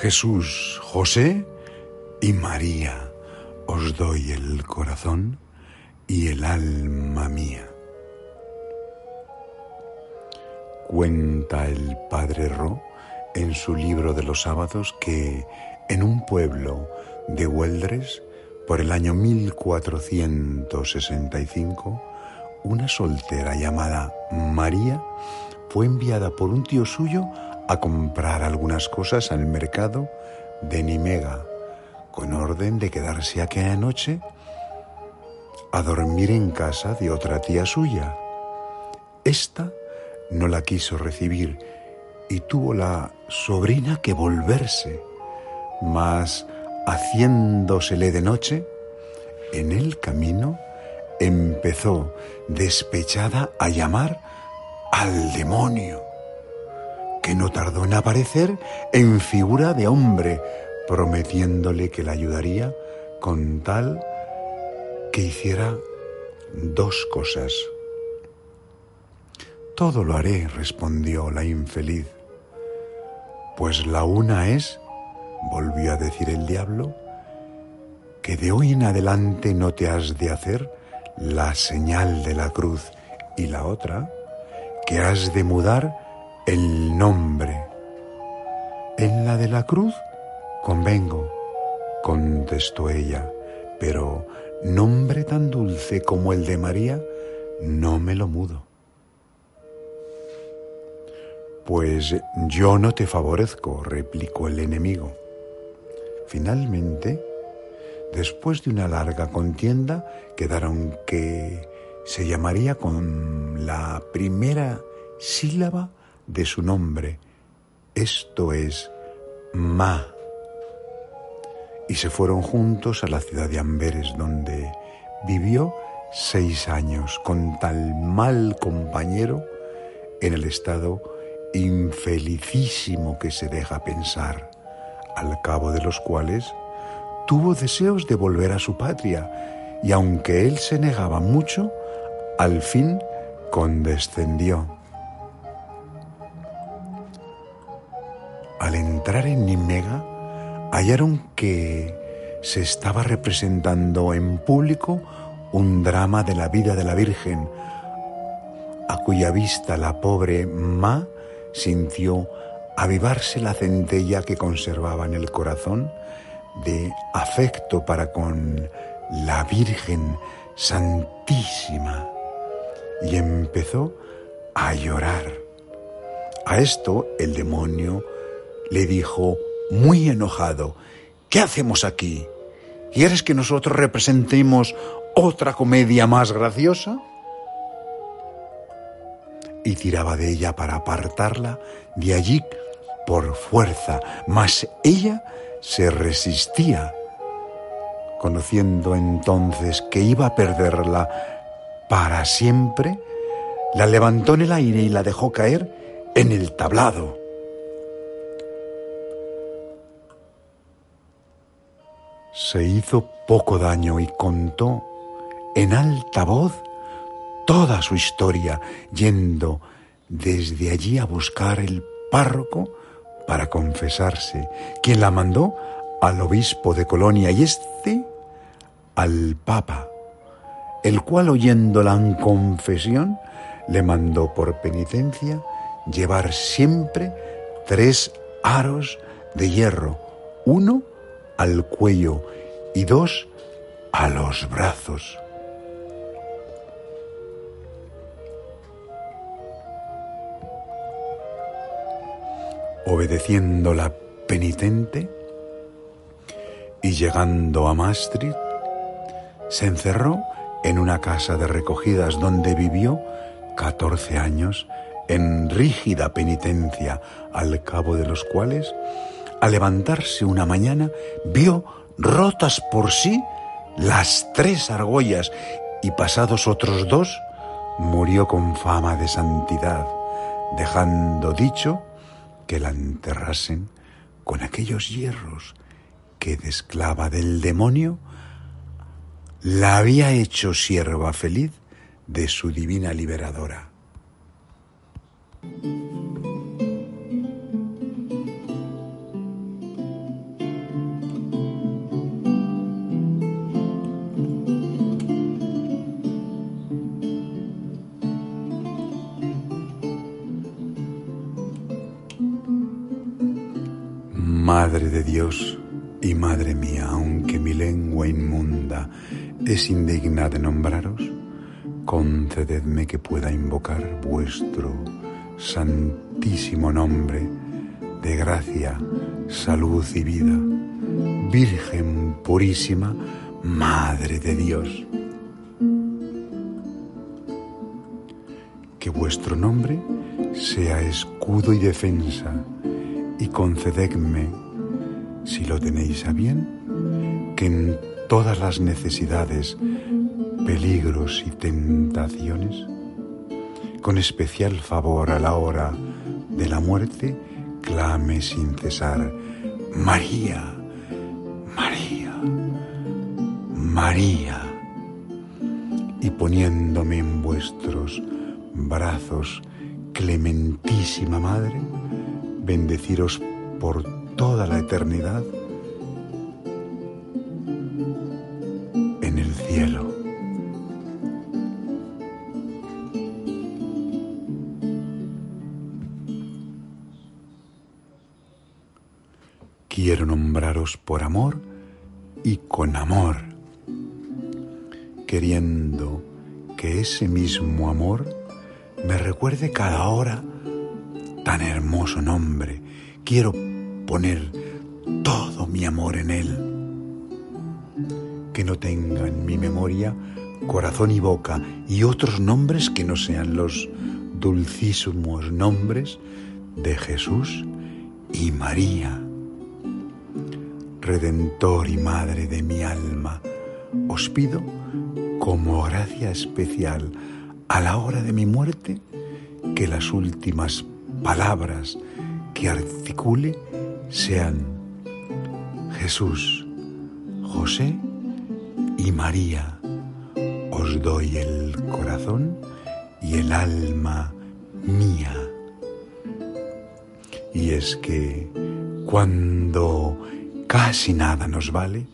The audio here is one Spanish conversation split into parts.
Jesús, José y María, os doy el corazón y el alma mía. Cuenta el padre Ro en su libro de los sábados que en un pueblo de Hueldres, por el año 1465, una soltera llamada María fue enviada por un tío suyo a comprar algunas cosas al mercado de Nimega, con orden de quedarse aquella noche a dormir en casa de otra tía suya. Esta no la quiso recibir y tuvo la sobrina que volverse, mas haciéndosele de noche, en el camino empezó despechada a llamar al demonio, que no tardó en aparecer en figura de hombre, prometiéndole que la ayudaría con tal que hiciera dos cosas. Todo lo haré, respondió la infeliz. Pues la una es, volvió a decir el diablo, que de hoy en adelante no te has de hacer la señal de la cruz y la otra, que has de mudar el nombre. En la de la cruz convengo, contestó ella, pero nombre tan dulce como el de María no me lo mudo. Pues yo no te favorezco, replicó el enemigo. Finalmente, después de una larga contienda, quedaron que se llamaría con la primera sílaba de su nombre, esto es, Ma. Y se fueron juntos a la ciudad de Amberes, donde vivió seis años con tal mal compañero en el estado infelicísimo que se deja pensar, al cabo de los cuales tuvo deseos de volver a su patria, y aunque él se negaba mucho, al fin condescendió. En Nimega, hallaron que se estaba representando en público un drama de la vida de la Virgen, a cuya vista la pobre Ma sintió avivarse la centella que conservaba en el corazón de afecto para con la Virgen Santísima y empezó a llorar. A esto el demonio le dijo muy enojado, ¿qué hacemos aquí? ¿Quieres que nosotros representemos otra comedia más graciosa? Y tiraba de ella para apartarla de allí por fuerza, mas ella se resistía, conociendo entonces que iba a perderla para siempre, la levantó en el aire y la dejó caer en el tablado. Se hizo poco daño y contó en alta voz toda su historia, yendo desde allí a buscar el párroco para confesarse, quien la mandó al obispo de Colonia y este al papa, el cual oyéndola en confesión le mandó por penitencia llevar siempre tres aros de hierro, uno al cuello y dos a los brazos. Obedeciendo la penitente y llegando a Maastricht, se encerró en una casa de recogidas donde vivió 14 años en rígida penitencia, al cabo de los cuales, al levantarse una mañana, vio rotas por sí las tres argollas y pasados otros dos, murió con fama de santidad, dejando dicho que la enterrasen con aquellos hierros que de esclava del demonio la había hecho sierva feliz de su divina liberadora. Madre de Dios y Madre mía, aunque mi lengua inmunda es indigna de nombraros, concededme que pueda invocar vuestro santísimo nombre de gracia, salud y vida, Virgen purísima, Madre de Dios. Que vuestro nombre sea escudo y defensa, y concededme, si lo tenéis a bien, que en todas las necesidades, peligros y tentaciones, con especial favor a la hora de la muerte, clame sin cesar, María, María, María, y poniéndome en vuestros brazos, clementísima Madre, bendeciros por toda la eternidad en el cielo. Quiero nombraros por amor y con amor, queriendo que ese mismo amor me recuerde cada hora tan hermoso nombre. Quiero poner todo mi amor en él. Que no tenga en mi memoria corazón y boca y otros nombres que no sean los dulcísimos nombres de Jesús y María. Redentor y Madre de mi alma, os pido como gracia especial a la hora de mi muerte que las últimas palabras que articule sean Jesús, José y María. Os doy el corazón y el alma mía. Y es que cuando casi nada nos vale,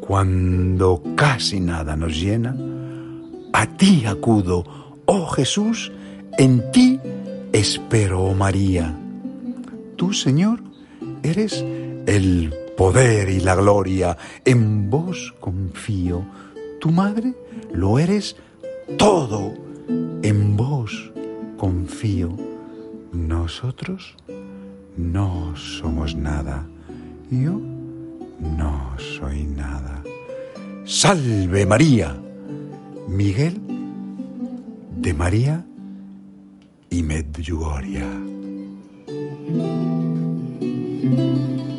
cuando casi nada nos llena, a ti acudo, oh Jesús, en ti espero, oh María. Tú, Señor, eres el poder y la gloria, en vos confío. Tu madre lo eres todo, en vos confío. Nosotros no somos nada yo no soy nada. Salve María, Miguel de María i Medjugorje. thank you